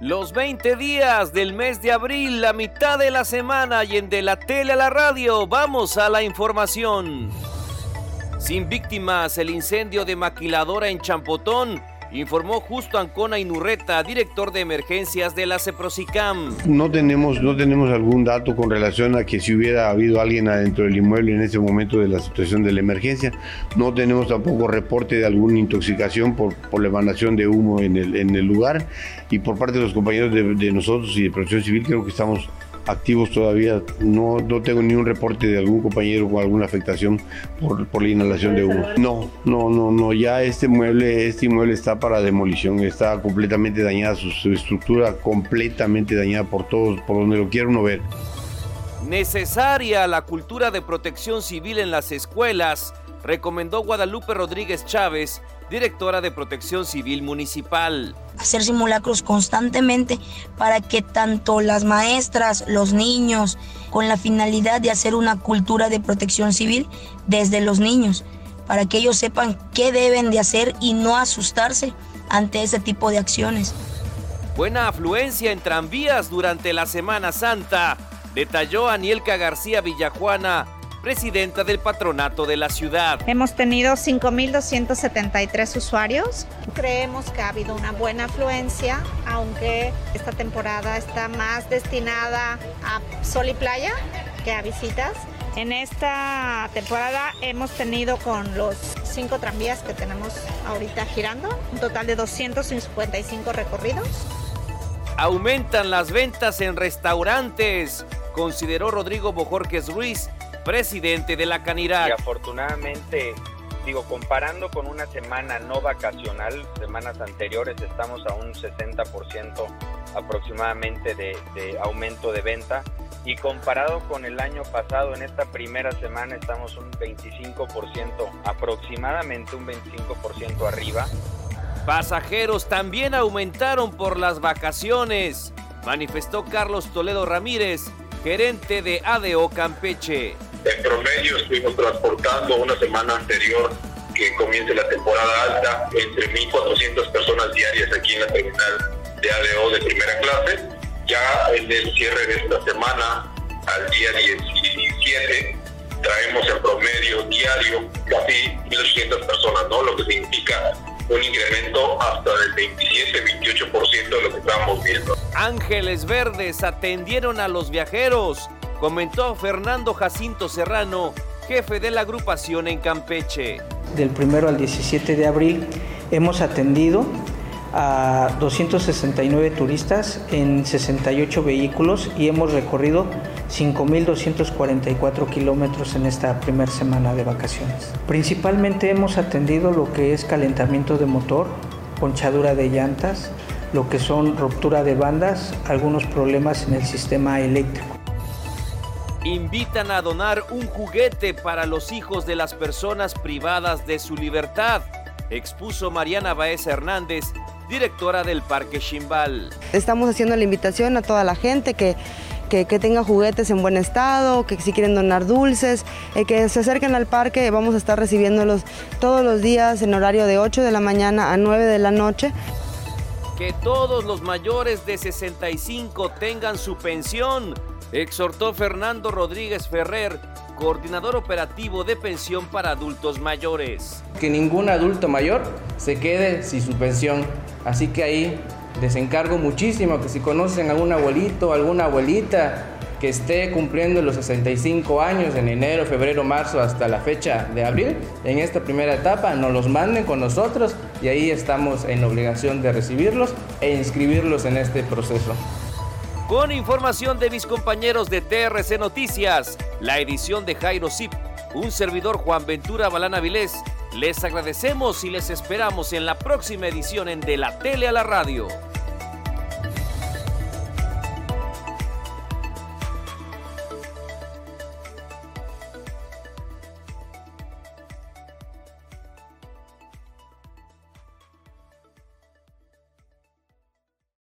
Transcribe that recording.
Los 20 días del mes de abril, la mitad de la semana y en de la tele a la radio, vamos a la información. Sin víctimas, el incendio de maquiladora en Champotón informó Justo Ancona Inurreta, director de emergencias de la CEPROSICAM. No tenemos, no tenemos algún dato con relación a que si hubiera habido alguien adentro del inmueble en ese momento de la situación de la emergencia. No tenemos tampoco reporte de alguna intoxicación por, por la emanación de humo en el, en el lugar. Y por parte de los compañeros de, de nosotros y de Protección Civil, creo que estamos activos todavía. No, no tengo ni un reporte de algún compañero con alguna afectación por, por la inhalación de humo. No, no, no, no. Ya este mueble, este inmueble está para demolición. Está completamente dañada, su, estructura completamente dañada por todos, por donde lo quiera uno ver. Necesaria la cultura de protección civil en las escuelas, recomendó Guadalupe Rodríguez Chávez, directora de Protección Civil Municipal. Hacer simulacros constantemente para que tanto las maestras, los niños, con la finalidad de hacer una cultura de protección civil desde los niños, para que ellos sepan qué deben de hacer y no asustarse ante ese tipo de acciones. Buena afluencia en tranvías durante la Semana Santa, detalló Anielka García Villajuana, presidenta del patronato de la ciudad. Hemos tenido 5.273 usuarios. Creemos que ha habido una buena afluencia, aunque esta temporada está más destinada a sol y playa que a visitas. En esta temporada hemos tenido con los cinco tranvías que tenemos ahorita girando, un total de 255 recorridos. Aumentan las ventas en restaurantes, consideró Rodrigo Bojorques Ruiz, presidente de la Canirac. Y afortunadamente, digo, comparando con una semana no vacacional, semanas anteriores estamos a un 60% aproximadamente de, de, aumento de venta y comparado con el año pasado, en esta primera semana estamos un 25%, aproximadamente un 25% arriba. Pasajeros también aumentaron por las vacaciones, manifestó Carlos Toledo Ramírez, gerente de ADO Campeche. En promedio estuvimos transportando una semana anterior que comience la temporada alta entre 1.400 personas diarias aquí en la terminal de ADO de primera clase. Ya en el cierre de esta semana, al día 17, traemos en promedio diario casi 1.800 personas, ¿no? Lo que significa un incremento hasta del 27-28% de lo que estábamos viendo. Ángeles Verdes atendieron a los viajeros, comentó Fernando Jacinto Serrano, jefe de la agrupación en Campeche. Del primero al 17 de abril hemos atendido a 269 turistas en 68 vehículos y hemos recorrido 5.244 kilómetros en esta primera semana de vacaciones. Principalmente hemos atendido lo que es calentamiento de motor, ponchadura de llantas, lo que son ruptura de bandas, algunos problemas en el sistema eléctrico. Invitan a donar un juguete para los hijos de las personas privadas de su libertad, expuso Mariana Baez Hernández, directora del Parque Chimbal. Estamos haciendo la invitación a toda la gente que, que, que tenga juguetes en buen estado, que si quieren donar dulces, eh, que se acerquen al parque, vamos a estar recibiéndolos todos los días en horario de 8 de la mañana a 9 de la noche. Que todos los mayores de 65 tengan su pensión, exhortó Fernando Rodríguez Ferrer, coordinador operativo de pensión para adultos mayores. Que ningún adulto mayor se quede sin su pensión. Así que ahí les encargo muchísimo que si conocen algún abuelito, alguna abuelita que esté cumpliendo los 65 años en enero, febrero, marzo hasta la fecha de abril, en esta primera etapa nos los manden con nosotros y ahí estamos en obligación de recibirlos e inscribirlos en este proceso. Con información de mis compañeros de TRC Noticias, la edición de Jairo Zip, un servidor Juan Ventura Balana Vilés, les agradecemos y les esperamos en la próxima edición en De la Tele a la Radio.